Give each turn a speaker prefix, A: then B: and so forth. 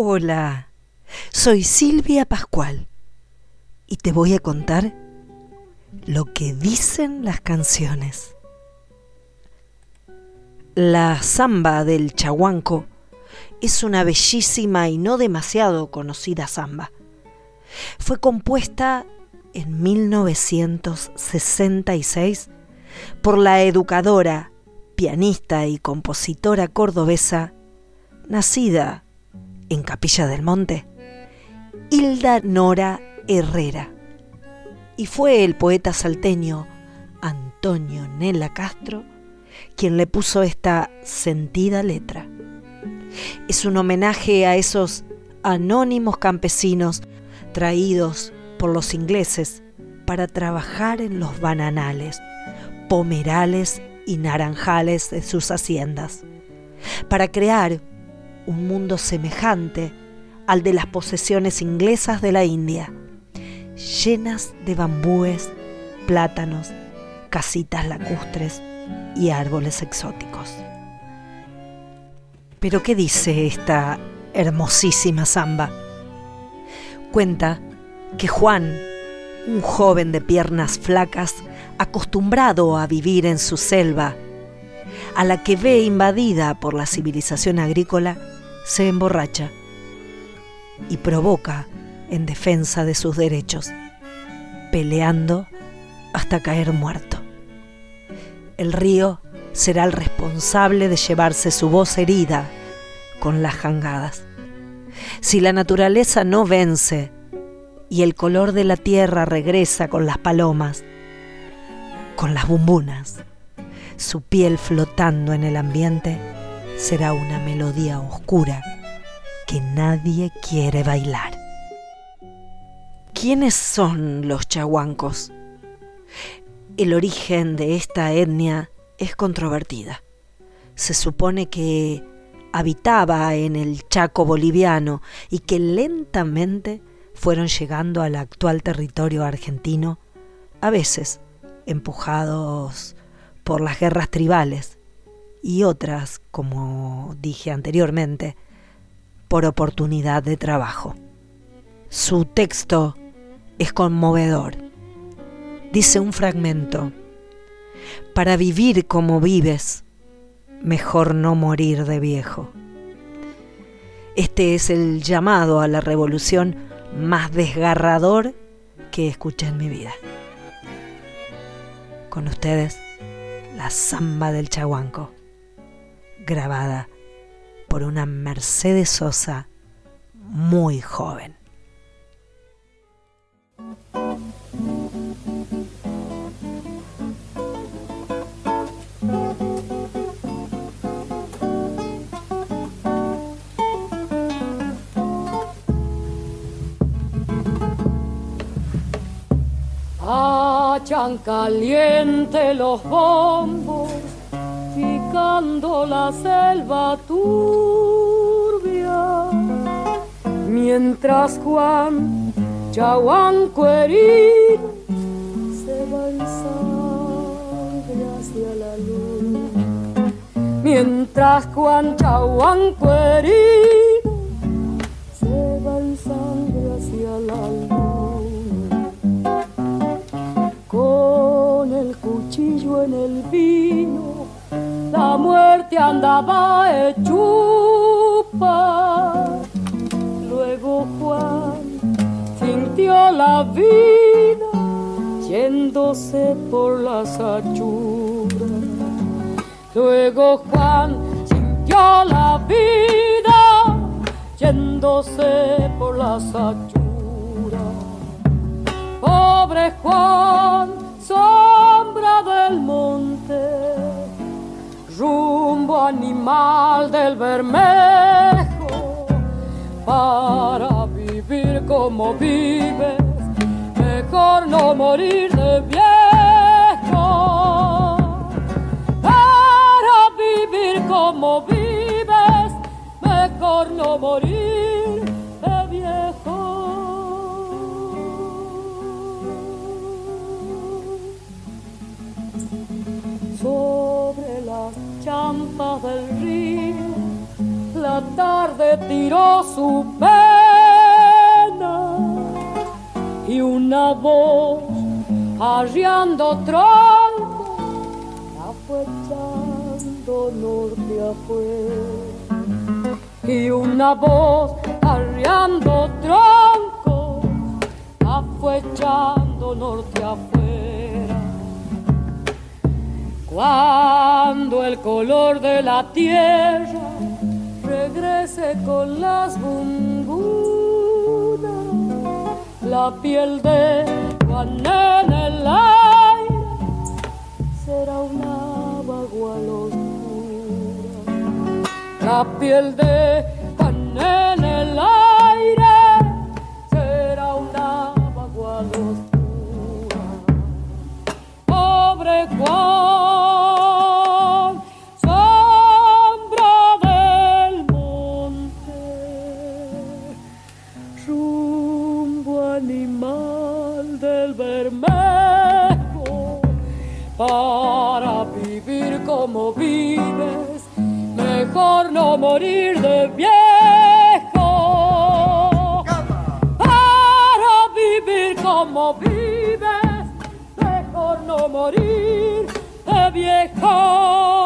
A: Hola, soy Silvia Pascual y te voy a contar lo que dicen las canciones. La samba del chahuanco es una bellísima y no demasiado conocida samba. Fue compuesta en 1966 por la educadora, pianista y compositora cordobesa, nacida en Capilla del Monte, Hilda Nora Herrera. Y fue el poeta salteño Antonio Nela Castro quien le puso esta sentida letra. Es un homenaje a esos anónimos campesinos traídos por los ingleses para trabajar en los bananales, pomerales y naranjales de sus haciendas, para crear un mundo semejante al de las posesiones inglesas de la India, llenas de bambúes, plátanos, casitas lacustres y árboles exóticos. Pero ¿qué dice esta hermosísima samba? Cuenta que Juan, un joven de piernas flacas, acostumbrado a vivir en su selva, a la que ve invadida por la civilización agrícola, se emborracha y provoca en defensa de sus derechos, peleando hasta caer muerto. El río será el responsable de llevarse su voz herida con las jangadas. Si la naturaleza no vence y el color de la tierra regresa con las palomas, con las bumbunas, su piel flotando en el ambiente, será una melodía oscura que nadie quiere bailar. ¿Quiénes son los chahuancos? El origen de esta etnia es controvertida. Se supone que habitaba en el Chaco boliviano y que lentamente fueron llegando al actual territorio argentino, a veces empujados por las guerras tribales y otras, como dije anteriormente, por oportunidad de trabajo. Su texto es conmovedor. Dice un fragmento, para vivir como vives, mejor no morir de viejo. Este es el llamado a la revolución más desgarrador que escuché en mi vida. Con ustedes, la samba del chaguanco grabada por una Mercedes Sosa muy joven.
B: Hachan caliente los bombos picando la selva turbia, mientras Juan Chahuanco herido se va en sangre hacia la luna, mientras Juan Chahuanco herido se va en sangre hacia la luna, con el cuchillo en el vino la muerte andaba hechupa. Luego Juan sintió la vida yéndose por las achuras. Luego Juan sintió la vida yéndose por las achuras. Pobre Juan, sombra del monte rumbo animal del Bermejo, para vivir como vives, mejor no morir de viejo. Para vivir como vives, mejor no morir de viejo. Las champas del río, la tarde tiró su pena y una voz arriando tronco la fue echando norte afuera y una voz arriando tronco la fue norte afuera el color de la tierra regrese con las bungunas, la piel de Juan en el aire será una bagua oscura. La piel de Juan en el aire será una bagua oscura. Pobre Juan, del Bermejo, para vivir como vives, mejor no morir de viejo. Para vivir como vives, mejor no morir de viejo.